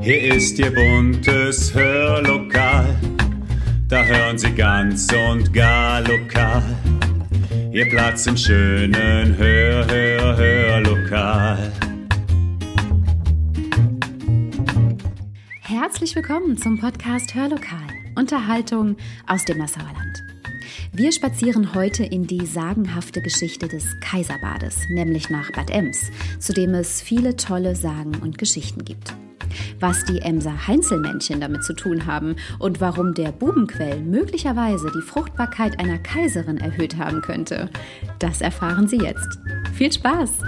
Hier ist Ihr buntes Hörlokal, da hören Sie ganz und gar lokal. Ihr Platz im schönen Hör, Hör, Hörlokal. Herzlich willkommen zum Podcast Hörlokal. Unterhaltung aus dem Nassauer Land. Wir spazieren heute in die sagenhafte Geschichte des Kaiserbades, nämlich nach Bad Ems, zu dem es viele tolle Sagen und Geschichten gibt. Was die Emser Heinzelmännchen damit zu tun haben und warum der Bubenquell möglicherweise die Fruchtbarkeit einer Kaiserin erhöht haben könnte, das erfahren Sie jetzt. Viel Spaß!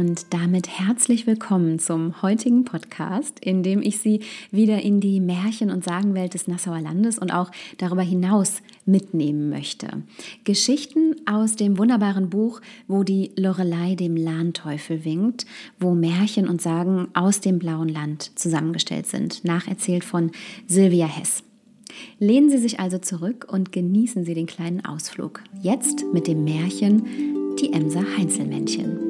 Und damit herzlich willkommen zum heutigen Podcast, in dem ich Sie wieder in die Märchen- und Sagenwelt des Nassauer Landes und auch darüber hinaus mitnehmen möchte. Geschichten aus dem wunderbaren Buch, wo die Lorelei dem Lahnteufel winkt, wo Märchen und Sagen aus dem blauen Land zusammengestellt sind, nacherzählt von Sylvia Hess. Lehnen Sie sich also zurück und genießen Sie den kleinen Ausflug. Jetzt mit dem Märchen Die Emser Heinzelmännchen.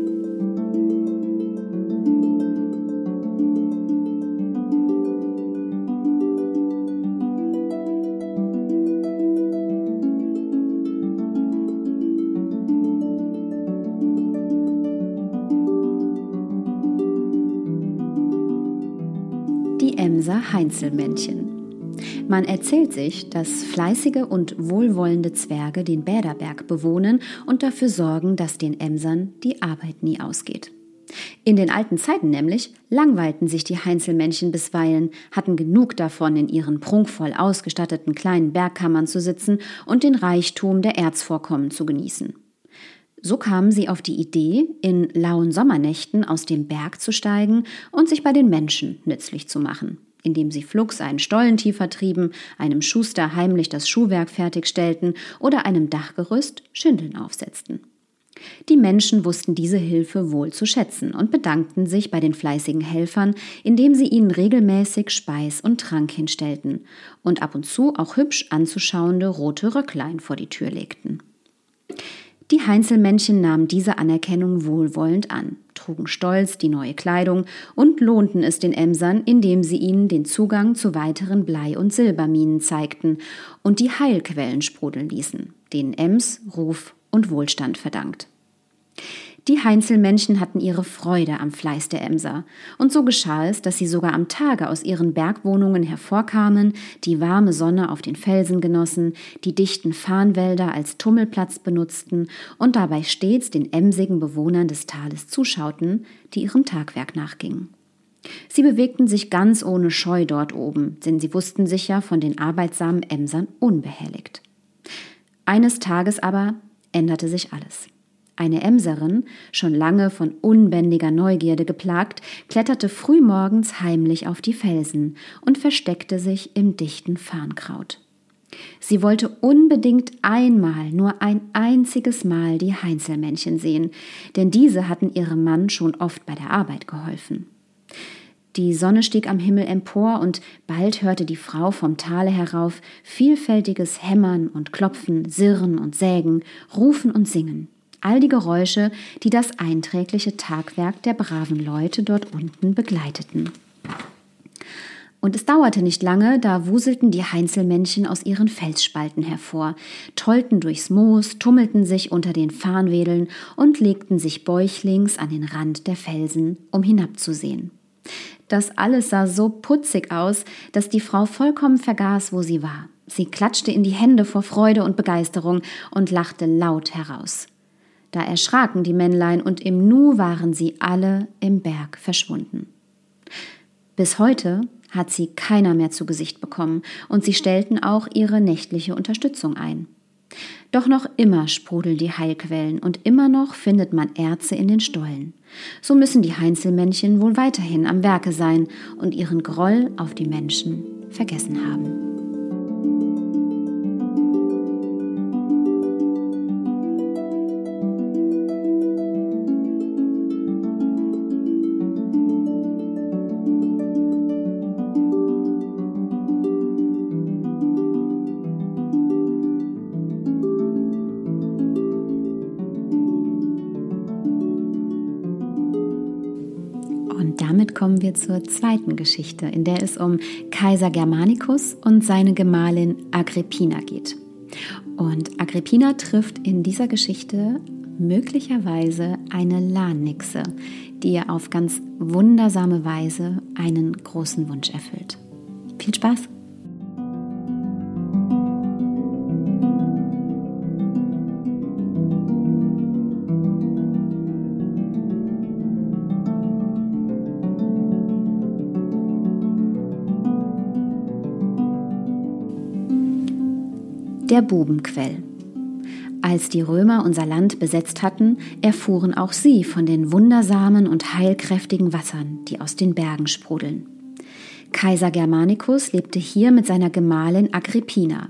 Emser Heinzelmännchen. Man erzählt sich, dass fleißige und wohlwollende Zwerge den Bäderberg bewohnen und dafür sorgen, dass den Emsern die Arbeit nie ausgeht. In den alten Zeiten nämlich langweilten sich die Heinzelmännchen bisweilen, hatten genug davon, in ihren prunkvoll ausgestatteten kleinen Bergkammern zu sitzen und den Reichtum der Erzvorkommen zu genießen. So kamen sie auf die Idee, in lauen Sommernächten aus dem Berg zu steigen und sich bei den Menschen nützlich zu machen indem sie flugs einen Stollen tiefer trieben, einem Schuster heimlich das Schuhwerk fertigstellten oder einem Dachgerüst Schindeln aufsetzten. Die Menschen wussten diese Hilfe wohl zu schätzen und bedankten sich bei den fleißigen Helfern, indem sie ihnen regelmäßig Speis und Trank hinstellten und ab und zu auch hübsch anzuschauende rote Röcklein vor die Tür legten. Die Heinzelmännchen nahmen diese Anerkennung wohlwollend an, trugen stolz die neue Kleidung und lohnten es den Emsern, indem sie ihnen den Zugang zu weiteren Blei- und Silberminen zeigten und die Heilquellen sprudeln ließen, denen Ems Ruf und Wohlstand verdankt. Die Heinzelmännchen hatten ihre Freude am Fleiß der Emser, und so geschah es, dass sie sogar am Tage aus ihren Bergwohnungen hervorkamen, die warme Sonne auf den Felsen genossen, die dichten Farnwälder als Tummelplatz benutzten und dabei stets den emsigen Bewohnern des Tales zuschauten, die ihrem Tagwerk nachgingen. Sie bewegten sich ganz ohne Scheu dort oben, denn sie wussten sich ja von den arbeitsamen Emsern unbehelligt. Eines Tages aber änderte sich alles. Eine Emserin, schon lange von unbändiger Neugierde geplagt, kletterte frühmorgens heimlich auf die Felsen und versteckte sich im dichten Farnkraut. Sie wollte unbedingt einmal, nur ein einziges Mal die Heinzelmännchen sehen, denn diese hatten ihrem Mann schon oft bei der Arbeit geholfen. Die Sonne stieg am Himmel empor und bald hörte die Frau vom Tale herauf vielfältiges Hämmern und Klopfen, Sirren und Sägen, Rufen und Singen all die Geräusche, die das einträgliche Tagwerk der braven Leute dort unten begleiteten. Und es dauerte nicht lange, da wuselten die Heinzelmännchen aus ihren Felsspalten hervor, tollten durchs Moos, tummelten sich unter den Farnwedeln und legten sich bäuchlings an den Rand der Felsen, um hinabzusehen. Das alles sah so putzig aus, dass die Frau vollkommen vergaß, wo sie war. Sie klatschte in die Hände vor Freude und Begeisterung und lachte laut heraus. Da erschraken die Männlein und im Nu waren sie alle im Berg verschwunden. Bis heute hat sie keiner mehr zu Gesicht bekommen und sie stellten auch ihre nächtliche Unterstützung ein. Doch noch immer sprudeln die Heilquellen und immer noch findet man Erze in den Stollen. So müssen die Heinzelmännchen wohl weiterhin am Werke sein und ihren Groll auf die Menschen vergessen haben. Kommen wir zur zweiten Geschichte, in der es um Kaiser Germanicus und seine Gemahlin Agrippina geht. Und Agrippina trifft in dieser Geschichte möglicherweise eine Lahnnixe, die ihr auf ganz wundersame Weise einen großen Wunsch erfüllt. Viel Spaß! Der Bubenquell. Als die Römer unser Land besetzt hatten, erfuhren auch sie von den wundersamen und heilkräftigen Wassern, die aus den Bergen sprudeln. Kaiser Germanicus lebte hier mit seiner Gemahlin Agrippina.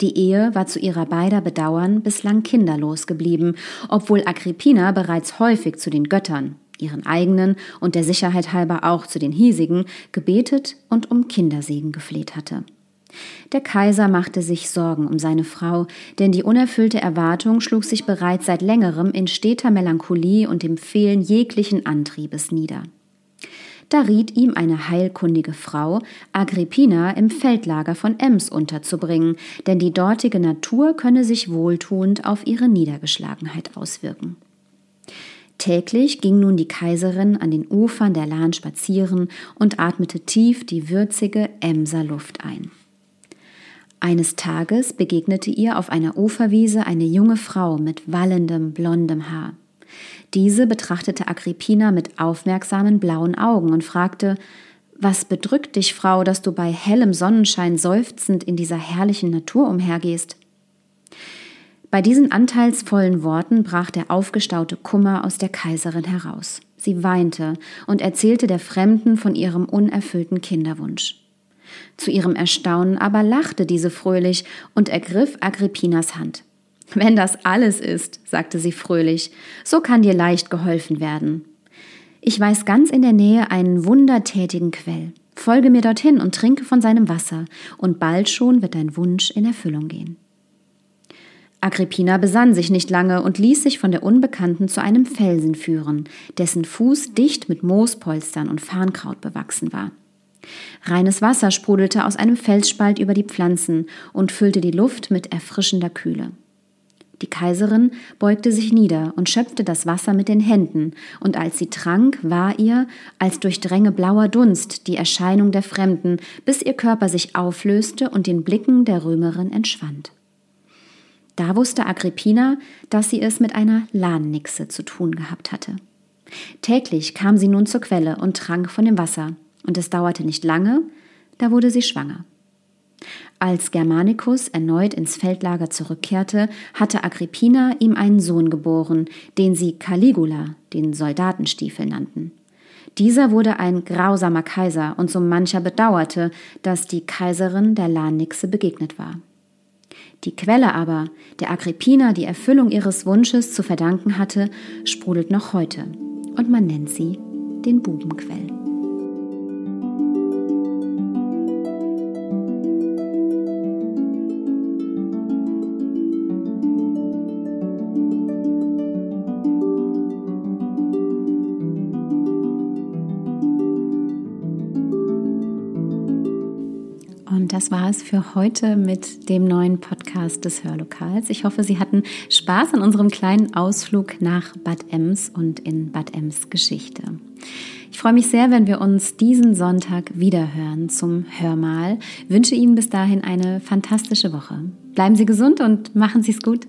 Die Ehe war zu ihrer beider Bedauern bislang kinderlos geblieben, obwohl Agrippina bereits häufig zu den Göttern, ihren eigenen und der Sicherheit halber auch zu den hiesigen, gebetet und um Kindersegen gefleht hatte. Der Kaiser machte sich Sorgen um seine Frau, denn die unerfüllte Erwartung schlug sich bereits seit längerem in steter Melancholie und dem Fehlen jeglichen Antriebes nieder. Da riet ihm eine heilkundige Frau, Agrippina im Feldlager von Ems unterzubringen, denn die dortige Natur könne sich wohltuend auf ihre Niedergeschlagenheit auswirken. Täglich ging nun die Kaiserin an den Ufern der Lahn spazieren und atmete tief die würzige Emser Luft ein. Eines Tages begegnete ihr auf einer Uferwiese eine junge Frau mit wallendem, blondem Haar. Diese betrachtete Agrippina mit aufmerksamen blauen Augen und fragte, was bedrückt dich, Frau, dass du bei hellem Sonnenschein seufzend in dieser herrlichen Natur umhergehst? Bei diesen anteilsvollen Worten brach der aufgestaute Kummer aus der Kaiserin heraus. Sie weinte und erzählte der Fremden von ihrem unerfüllten Kinderwunsch. Zu ihrem Erstaunen aber lachte diese fröhlich und ergriff Agrippinas Hand. Wenn das alles ist, sagte sie fröhlich, so kann dir leicht geholfen werden. Ich weiß ganz in der Nähe einen wundertätigen Quell. Folge mir dorthin und trinke von seinem Wasser, und bald schon wird dein Wunsch in Erfüllung gehen. Agrippina besann sich nicht lange und ließ sich von der Unbekannten zu einem Felsen führen, dessen Fuß dicht mit Moospolstern und Farnkraut bewachsen war. Reines Wasser sprudelte aus einem Felsspalt über die Pflanzen und füllte die Luft mit erfrischender Kühle. Die Kaiserin beugte sich nieder und schöpfte das Wasser mit den Händen, und als sie trank, war ihr, als durch Dränge blauer Dunst, die Erscheinung der Fremden, bis ihr Körper sich auflöste und den Blicken der Römerin entschwand. Da wusste Agrippina, dass sie es mit einer Lahnnixe zu tun gehabt hatte. Täglich kam sie nun zur Quelle und trank von dem Wasser, und es dauerte nicht lange, da wurde sie schwanger. Als Germanicus erneut ins Feldlager zurückkehrte, hatte Agrippina ihm einen Sohn geboren, den sie Caligula, den Soldatenstiefel nannten. Dieser wurde ein grausamer Kaiser und so mancher bedauerte, dass die Kaiserin der Lahnixe begegnet war. Die Quelle aber, der Agrippina die Erfüllung ihres Wunsches zu verdanken hatte, sprudelt noch heute und man nennt sie den Bubenquell. Das war es für heute mit dem neuen Podcast des Hörlokals. Ich hoffe, Sie hatten Spaß an unserem kleinen Ausflug nach Bad Ems und in Bad Ems Geschichte. Ich freue mich sehr, wenn wir uns diesen Sonntag wiederhören zum Hörmal. Ich wünsche Ihnen bis dahin eine fantastische Woche. Bleiben Sie gesund und machen Sie es gut.